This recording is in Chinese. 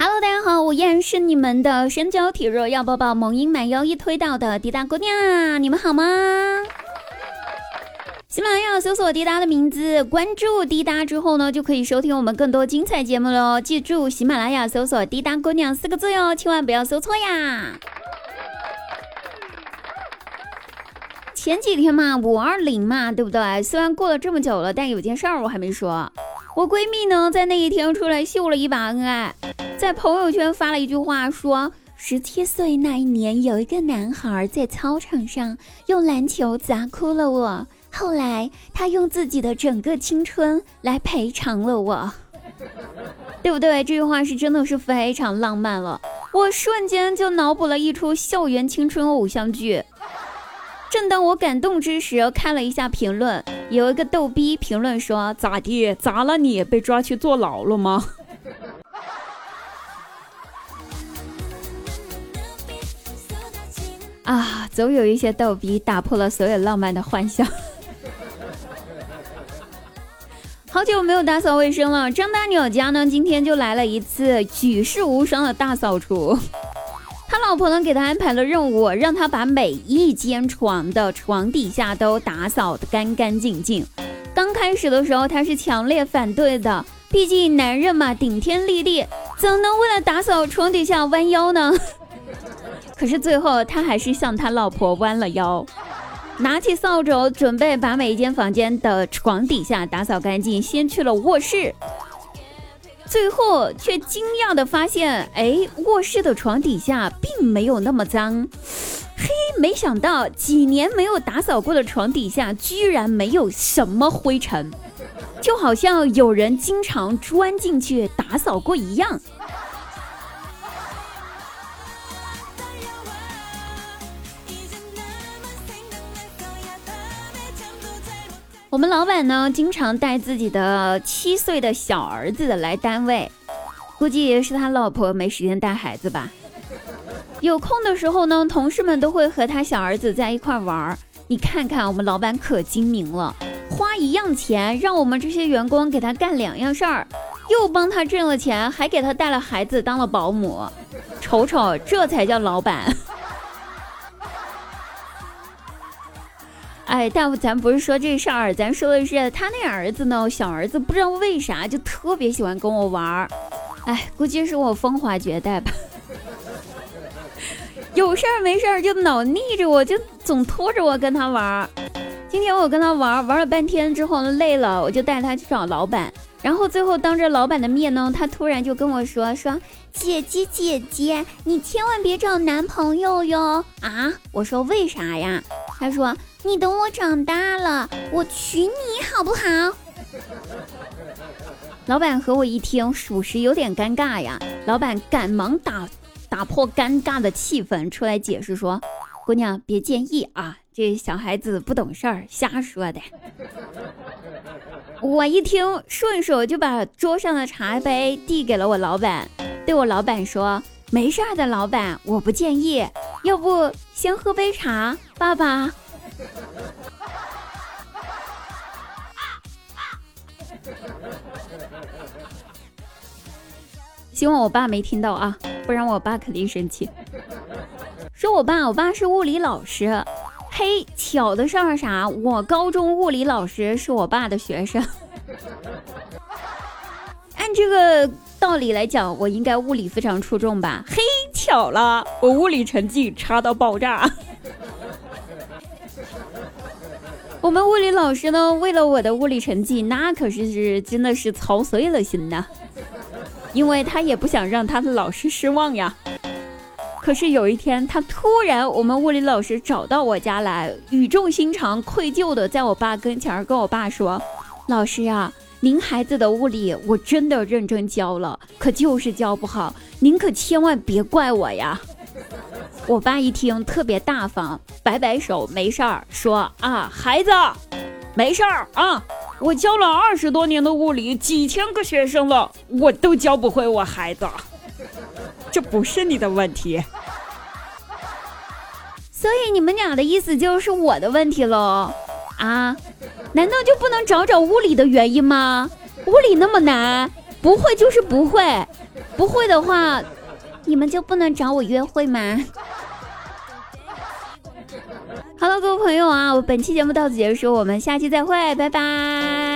Hello，大家好，我依然是你们的身娇体弱要抱抱萌音满腰一推倒的滴答姑娘，你们好吗？喜马拉雅搜索滴答的名字，关注滴答之后呢，就可以收听我们更多精彩节目喽。记住，喜马拉雅搜索“滴答姑娘”四个字哟，千万不要搜错呀。前几天嘛，五二零嘛，对不对？虽然过了这么久了，但有件事儿我还没说。我闺蜜呢，在那一天出来秀了一把恩爱，在朋友圈发了一句话，说十七岁那一年，有一个男孩在操场上用篮球砸哭了我，后来他用自己的整个青春来赔偿了我，对不对？这句话是真的是非常浪漫了，我瞬间就脑补了一出校园青春偶像剧。正当我感动之时，看了一下评论，有一个逗逼评论说：“咋地？砸了你被抓去坐牢了吗？”啊，总有一些逗逼打破了所有浪漫的幻想。好久没有打扫卫生了，张大鸟家呢，今天就来了一次举世无双的大扫除。他老婆呢，给他安排了任务，让他把每一间床的床底下都打扫得干干净净。刚开始的时候，他是强烈反对的，毕竟男人嘛，顶天立地，怎能为了打扫床底下弯腰呢？可是最后，他还是向他老婆弯了腰，拿起扫帚，准备把每一间房间的床底下打扫干净。先去了卧室。最后却惊讶的发现，哎，卧室的床底下并没有那么脏。嘿，没想到几年没有打扫过的床底下居然没有什么灰尘，就好像有人经常钻进去打扫过一样。我们老板呢，经常带自己的七岁的小儿子来单位，估计是他老婆没时间带孩子吧。有空的时候呢，同事们都会和他小儿子在一块玩儿。你看看，我们老板可精明了，花一样钱，让我们这些员工给他干两样事儿，又帮他挣了钱，还给他带了孩子当了保姆。瞅瞅，这才叫老板。哎，但咱不是说这事儿，咱说的是他那儿子呢。小儿子不知道为啥就特别喜欢跟我玩儿，哎，估计是我风华绝代吧。有事儿没事儿就老腻着我，就总拖着我跟他玩儿。今天我跟他玩儿玩儿了半天之后累了，我就带他去找老板。然后最后当着老板的面呢，他突然就跟我说说：“姐姐姐姐，你千万别找男朋友哟！”啊，我说为啥呀？他说。你等我长大了，我娶你好不好？老板和我一听，属实有点尴尬呀。老板赶忙打打破尴尬的气氛，出来解释说：“姑娘别介意啊，这小孩子不懂事儿，瞎说的。”我一听，顺手就把桌上的茶杯递给了我老板，对我老板说：“没事儿的，老板，我不介意。要不先喝杯茶，爸爸。”希望我爸没听到啊，不然我爸肯定生气。说我爸，我爸是物理老师。嘿，巧的是啥？我高中物理老师是我爸的学生。按这个道理来讲，我应该物理非常出众吧？嘿，巧了，我物理成绩差到爆炸。我们物理老师呢，为了我的物理成绩，那可是是真的是操碎了心呐，因为他也不想让他的老师失望呀。可是有一天，他突然，我们物理老师找到我家来，语重心长、愧疚的在我爸跟前跟我爸说：“老师啊，您孩子的物理我真的认真教了，可就是教不好，您可千万别怪我呀。”我爸一听特别大方，摆摆手，没事儿，说啊，孩子，没事儿啊，我教了二十多年的物理，几千个学生了，我都教不会我孩子，这不是你的问题。所以你们俩的意思就是我的问题喽？啊？难道就不能找找物理的原因吗？物理那么难，不会就是不会。不会的话，你们就不能找我约会吗？哈喽，各位朋友啊，我本期节目到此结束，我们下期再会，拜拜。